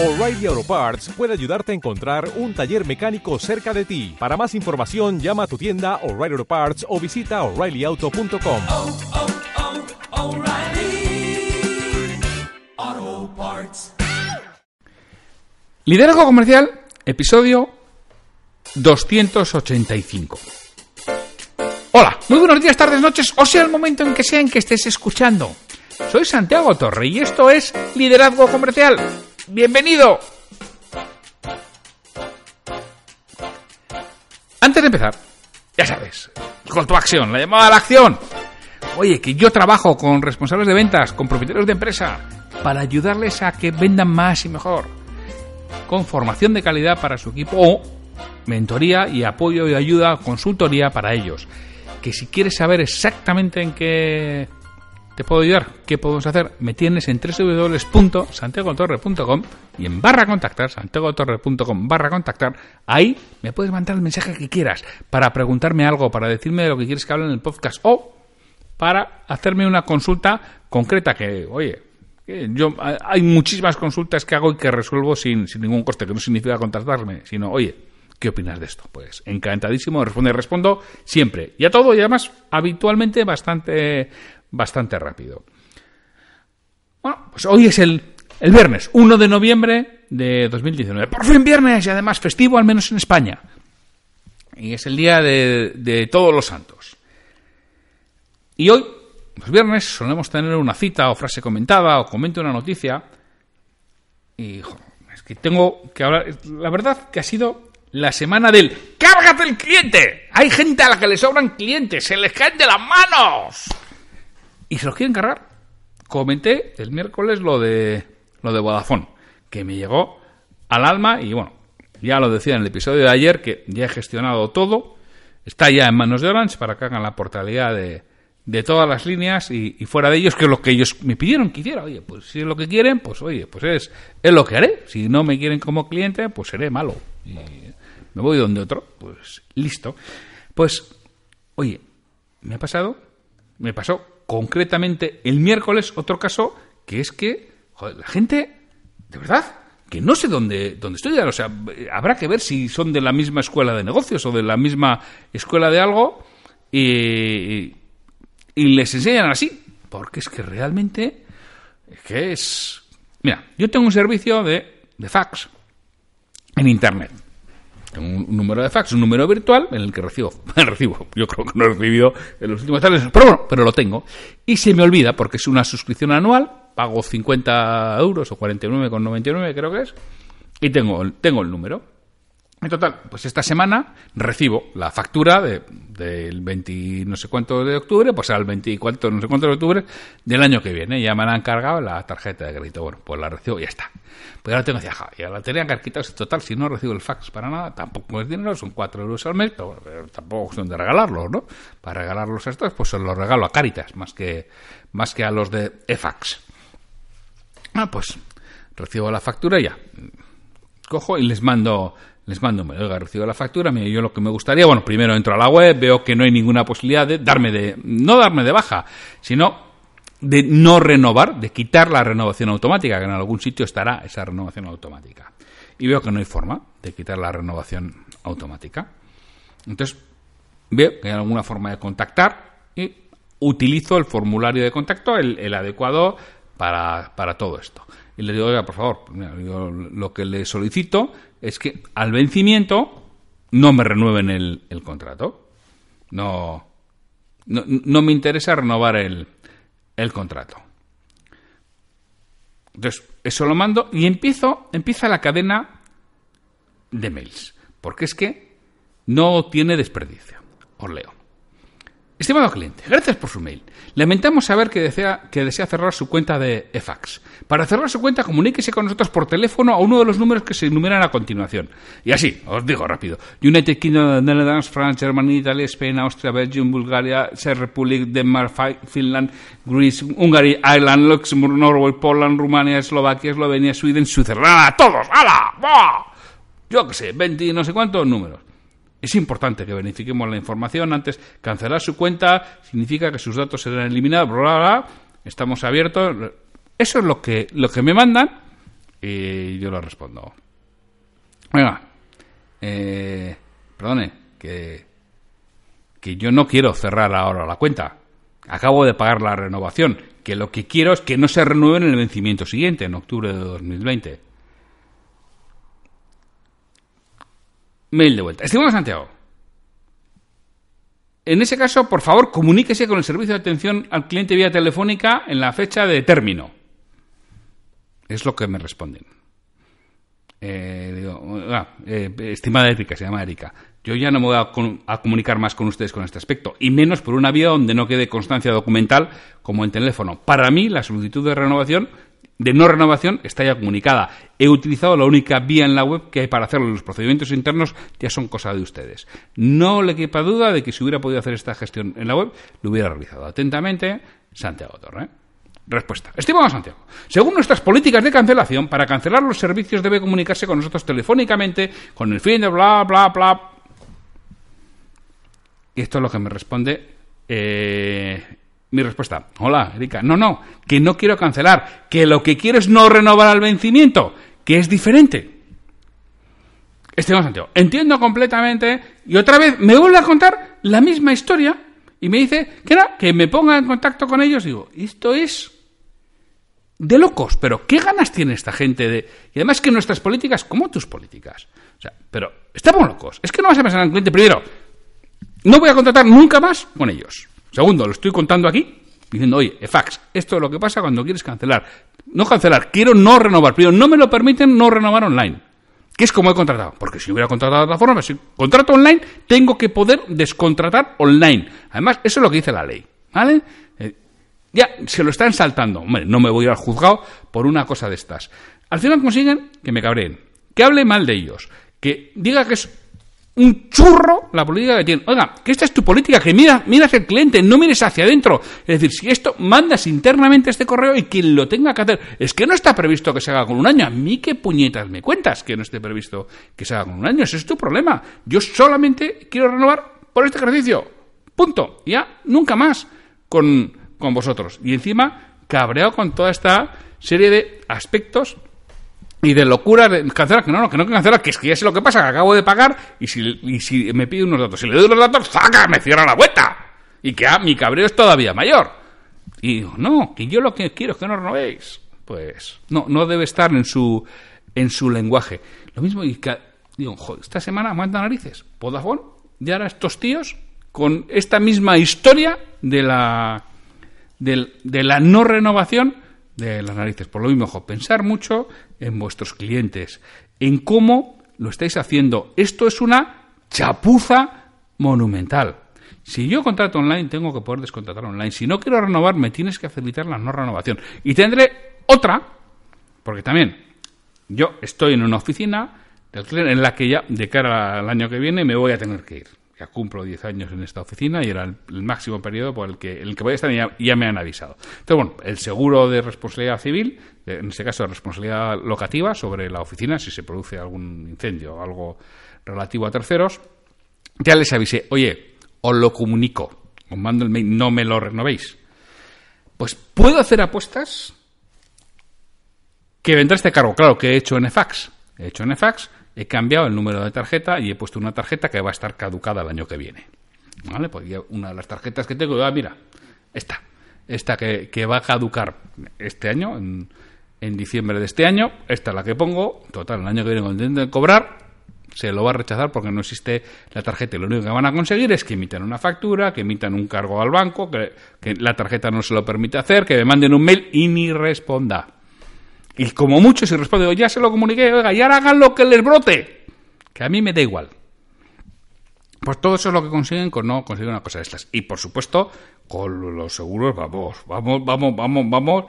O'Reilly Auto Parts puede ayudarte a encontrar un taller mecánico cerca de ti. Para más información, llama a tu tienda O'Reilly Auto Parts o visita oreillyauto.com. oh, oh, O'Reilly Auto Parts. Liderazgo Comercial, episodio 285. Hola, muy buenos días, tardes, noches, o sea el momento en que sea en que estés escuchando. Soy Santiago Torre y esto es Liderazgo Comercial. ¡Bienvenido! Antes de empezar, ya sabes, call to action, la llamada a la acción. Oye, que yo trabajo con responsables de ventas, con propietarios de empresa, para ayudarles a que vendan más y mejor con formación de calidad para su equipo o mentoría y apoyo y ayuda, consultoría para ellos. Que si quieres saber exactamente en qué te puedo ayudar, qué podemos hacer, me tienes en www.santiagotorre.com y en barra contactar, santiagotorre.com barra contactar, ahí me puedes mandar el mensaje que quieras para preguntarme algo, para decirme de lo que quieres que hable en el podcast o para hacerme una consulta concreta que, oye, yo hay muchísimas consultas que hago y que resuelvo sin, sin ningún coste, que no significa contactarme, sino, oye, ¿qué opinas de esto? Pues encantadísimo, responde, respondo siempre. Y a todo, y además, habitualmente bastante, bastante rápido. Bueno, pues hoy es el, el viernes, 1 de noviembre de 2019. Por fin viernes y además festivo, al menos en España. Y es el día de, todos los santos. Y hoy, los viernes, solemos tener una cita o frase comentada o comento una noticia. Y es que tengo que hablar. La verdad que ha sido la semana del ¡Cárgate el cliente! Hay gente a la que le sobran clientes, se les caen de las manos. Y se los quieren cargar. Comenté el miércoles lo de lo de Vodafone, que me llegó al alma y bueno, ya lo decía en el episodio de ayer que ya he gestionado todo. Está ya en manos de Orange para que hagan la portabilidad de, de todas las líneas y, fuera de ellos, que lo que ellos me pidieron que hiciera. Oye, pues si es lo que quieren, pues oye, pues es, es lo que haré. Si no me quieren como cliente, pues seré malo. Y me voy donde otro, pues listo. Pues, oye, me ha pasado, me pasó concretamente el miércoles otro caso, que es que, joder, la gente, de verdad, que no sé dónde, dónde estudian. O sea, habrá que ver si son de la misma escuela de negocios o de la misma escuela de algo. Y, y les enseñan así, porque es que realmente es que es... Mira, yo tengo un servicio de, de fax en Internet. Tengo un número de fax, un número virtual en el que recibo, recibo, yo creo que no he recibido en los últimos años, pero bueno, pero lo tengo. Y se me olvida porque es una suscripción anual, pago 50 euros o 49,99 creo que es, y tengo, tengo el número. En total, pues esta semana recibo la factura de, del 20 no sé cuánto de octubre, pues al 24 no sé cuánto de octubre del año que viene. Ya me han encargado la tarjeta de crédito. Bueno, pues la recibo y ya está. Pues ahora tengo que decir, ya la tenían que. Total, si no recibo el fax para nada, tampoco es dinero, son 4 euros al mes, pero, tampoco son de regalarlos, ¿no? Para regalarlos a estos, pues se los regalo a Caritas, más que, más que a los de eFax. Ah, pues recibo la factura y ya. Cojo y les mando les mando, me oiga, recibo la factura, mire, yo lo que me gustaría, bueno, primero entro a la web, veo que no hay ninguna posibilidad de darme de, no darme de baja, sino de no renovar, de quitar la renovación automática, que en algún sitio estará esa renovación automática. Y veo que no hay forma de quitar la renovación automática. Entonces, veo que hay alguna forma de contactar y utilizo el formulario de contacto, el, el adecuado para, para todo esto y le digo, oiga, por favor, yo lo que le solicito es que al vencimiento no me renueven el, el contrato. No, no, no, me interesa renovar el, el contrato. Entonces, eso lo mando y empiezo, empieza la cadena de mails. Porque es que no tiene desperdicio. Os leo. Estimado cliente, gracias por su mail. Lamentamos saber que desea, que desea cerrar su cuenta de eFax. Para cerrar su cuenta, comuníquese con nosotros por teléfono a uno de los números que se enumeran a continuación. Y así, os digo rápido. United Kingdom, Netherlands, France, Germany, Italy, Spain, Austria, Belgium, Bulgaria, Czech Republic, Denmark, Finland, Greece, Hungary, Ireland, Luxembourg, Norway, Poland, Rumania, Eslovaquia, Eslovenia, Sweden, Switzerland. ¡Todos! ¡Hala! ¡Buah! Yo qué sé, 20 y no sé cuántos números. Es importante que verifiquemos la información antes. Cancelar su cuenta significa que sus datos serán eliminados. Bla, bla, bla. Estamos abiertos. Eso es lo que, lo que me mandan. Y yo le respondo. Venga, eh, perdone, que, que yo no quiero cerrar ahora la cuenta. Acabo de pagar la renovación, que lo que quiero es que no se renueve en el vencimiento siguiente, en octubre de 2020. Mail de vuelta. Estimado Santiago, en ese caso, por favor, comuníquese con el servicio de atención al cliente vía telefónica en la fecha de término. Es lo que me responden. Eh, ah, eh, estimada Erika, se llama Erika, yo ya no me voy a, a comunicar más con ustedes con este aspecto, y menos por una vía donde no quede constancia documental como en teléfono. Para mí, la solicitud de renovación, de no renovación, está ya comunicada. He utilizado la única vía en la web que hay para hacerlo. Los procedimientos internos ya son cosa de ustedes. No le quepa duda de que si hubiera podido hacer esta gestión en la web, lo hubiera realizado. Atentamente, Santiago Torre. Respuesta. Estimado Santiago, según nuestras políticas de cancelación, para cancelar los servicios debe comunicarse con nosotros telefónicamente con el fin de bla, bla, bla. Y esto es lo que me responde eh, mi respuesta. Hola, Erika. No, no, que no quiero cancelar, que lo que quiero es no renovar al vencimiento, que es diferente. Estimado Santiago, entiendo completamente y otra vez me vuelve a contar la misma historia y me dice que no, que me ponga en contacto con ellos. Digo, esto es de locos, pero ¿qué ganas tiene esta gente de... Y además que nuestras políticas, como tus políticas, o sea, pero estamos locos. Es que no vas a pensar en el cliente primero. No voy a contratar nunca más con ellos. Segundo, lo estoy contando aquí, diciendo, oye, EFAX, esto es lo que pasa cuando quieres cancelar. No cancelar, quiero no renovar. Primero, no me lo permiten no renovar online. Que es como he contratado. Porque si hubiera contratado de otra forma, si contrato online, tengo que poder descontratar online. Además, eso es lo que dice la ley. ¿Vale? Eh, ya se lo están saltando. Hombre, no me voy a ir al juzgado por una cosa de estas. Al final consiguen que me cabreen, que hable mal de ellos, que diga que es un churro la política que tienen. Oiga, que esta es tu política, que mira, miras el cliente, no mires hacia adentro. Es decir, si esto mandas internamente este correo y quien lo tenga que hacer, es que no está previsto que se haga con un año. A mí qué puñetas me cuentas que no esté previsto que se haga con un año. Ese es tu problema. Yo solamente quiero renovar por este ejercicio. Punto. Ya, nunca más con, con vosotros. Y encima, cabreado con toda esta serie de aspectos y de locura de cancelar, que no, no, que no que cancelar, que es que ya sé lo que pasa, que acabo de pagar y si, y si me pide unos datos, si le doy los datos, ¡saca! Me cierra la vuelta. Y que ah, mi cabreo es todavía mayor. Y digo, no, que yo lo que quiero es que no renovéis. Pues no, no debe estar en su, en su lenguaje. Lo mismo, y que, digo, joder, esta semana manda narices. Vodafone, y ahora estos tíos con esta misma historia de la, del- de la no renovación de las narices. Por lo mismo, pensar mucho en vuestros clientes, en cómo lo estáis haciendo. Esto es una chapuza monumental. Si yo contrato online, tengo que poder descontratar online. Si no quiero renovar, me tienes que facilitar la no renovación. Y tendré otra, porque también yo estoy en una oficina en la que ya, de cara al año que viene, me voy a tener que ir. Ya cumplo 10 años en esta oficina y era el, máximo periodo por el que, el que voy a estar y ya, me han avisado. Entonces, bueno, el seguro de responsabilidad civil, en este caso de responsabilidad locativa sobre la oficina, si se produce algún incendio o algo relativo a terceros, ya les avisé, oye, os lo comunico, os mando el mail, no me lo renovéis. Pues puedo hacer apuestas que vendrá este cargo. Claro que he hecho en fax. He hecho en fax, he cambiado el número de tarjeta y he puesto una tarjeta que va a estar caducada el año que viene. ¿Vale? Pues una de las tarjetas que tengo, ah, mira, esta. Esta que, que va a caducar este año, en, en diciembre de este año. Esta es la que pongo. Total, el año que viene, cuando intenten cobrar, se lo va a rechazar porque no existe la tarjeta. Y lo único que van a conseguir es que emitan una factura, que emitan un cargo al banco, que, que la tarjeta no se lo permite hacer, que me manden un mail y ni responda. Y como mucho si responde, ya se lo comuniqué, oiga, y ahora hagan lo que les brote. Que a mí me da igual. Pues todo eso es lo que consiguen con no conseguir una cosa de estas. Y por supuesto, con los seguros, vamos, vamos, vamos, vamos, vamos.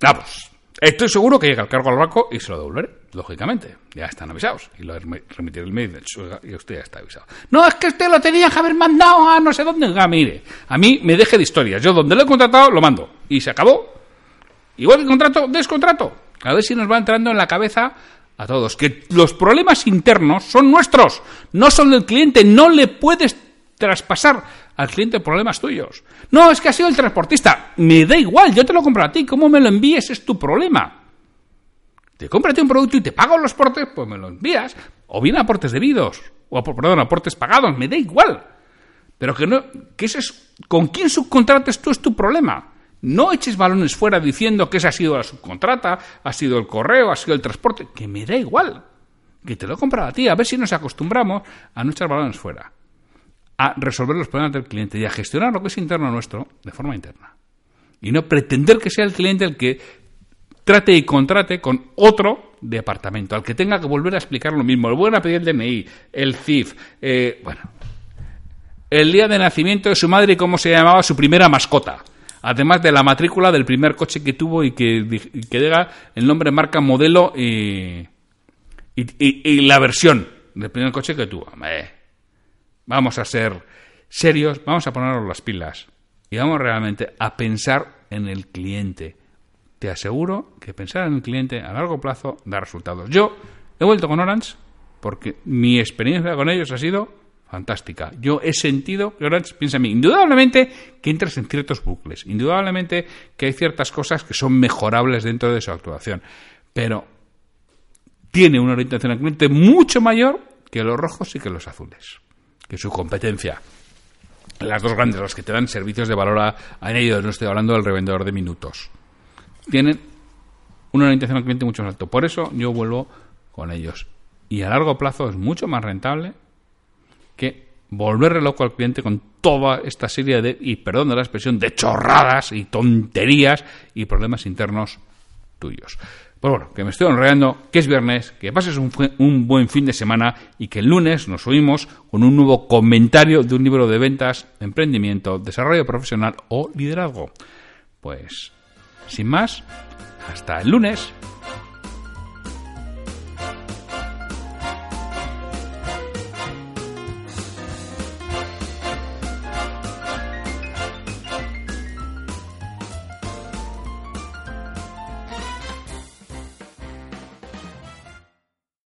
Vamos. Estoy seguro que llega el cargo al banco y se lo devolveré, lógicamente. Ya están avisados. Y lo he remi- remitido el mail, y usted ya está avisado. No, es que usted lo tenía que haber mandado a no sé dónde. Oiga, mire, a mí me deje de historias. Yo donde lo he contratado, lo mando. Y se acabó. Igual que contrato, descontrato. A ver si nos va entrando en la cabeza a todos que los problemas internos son nuestros, no son del cliente. No le puedes traspasar al cliente problemas tuyos. No, es que ha sido el transportista. Me da igual, yo te lo compro a ti. ¿Cómo me lo envíes es tu problema? Te cómprate un producto y te pago los portes, pues me lo envías. O bien aportes debidos. O, perdón, aportes pagados, me da igual. Pero que no, que ese es, con quién subcontrates tú es tu problema. No eches balones fuera diciendo que esa ha sido la subcontrata, ha sido el correo, ha sido el transporte, que me da igual. Que te lo he comprado a ti, a ver si nos acostumbramos a no echar balones fuera. A resolver los problemas del cliente y a gestionar lo que es interno nuestro de forma interna. Y no pretender que sea el cliente el que trate y contrate con otro departamento, al que tenga que volver a explicar lo mismo. El buen a pedir el DNI, el CIF, eh, bueno, el día de nacimiento de su madre y cómo se llamaba su primera mascota. Además de la matrícula del primer coche que tuvo y que, que diga el nombre, marca, modelo y, y, la versión del primer coche que tuvo. vamos a ser serios, vamos a ponernos las pilas y vamos realmente a pensar en el cliente te aseguro que pensar en un cliente a largo plazo da resultados. Yo he vuelto con Orange porque mi experiencia con ellos ha sido fantástica. Yo he sentido Orange piensa en mí. Indudablemente que entras en ciertos bucles, indudablemente que hay ciertas cosas que son mejorables dentro de su actuación, pero tiene una orientación al cliente mucho mayor que los rojos y que los azules, que su competencia. Las dos grandes, las que te dan servicios de valor a, a ellos, no estoy hablando del revendedor de minutos tienen una orientación al cliente mucho más alto. Por eso yo vuelvo con ellos. Y a largo plazo es mucho más rentable que volverle loco al cliente con toda esta serie de, y perdón de la expresión, de chorradas y tonterías y problemas internos tuyos. Pues bueno, que me estoy honrando, que es viernes, que pases un, un, buen fin de semana y que el lunes nos oímos con un nuevo comentario de un libro de ventas, emprendimiento, desarrollo profesional o liderazgo. Pues sin más, hasta el lunes.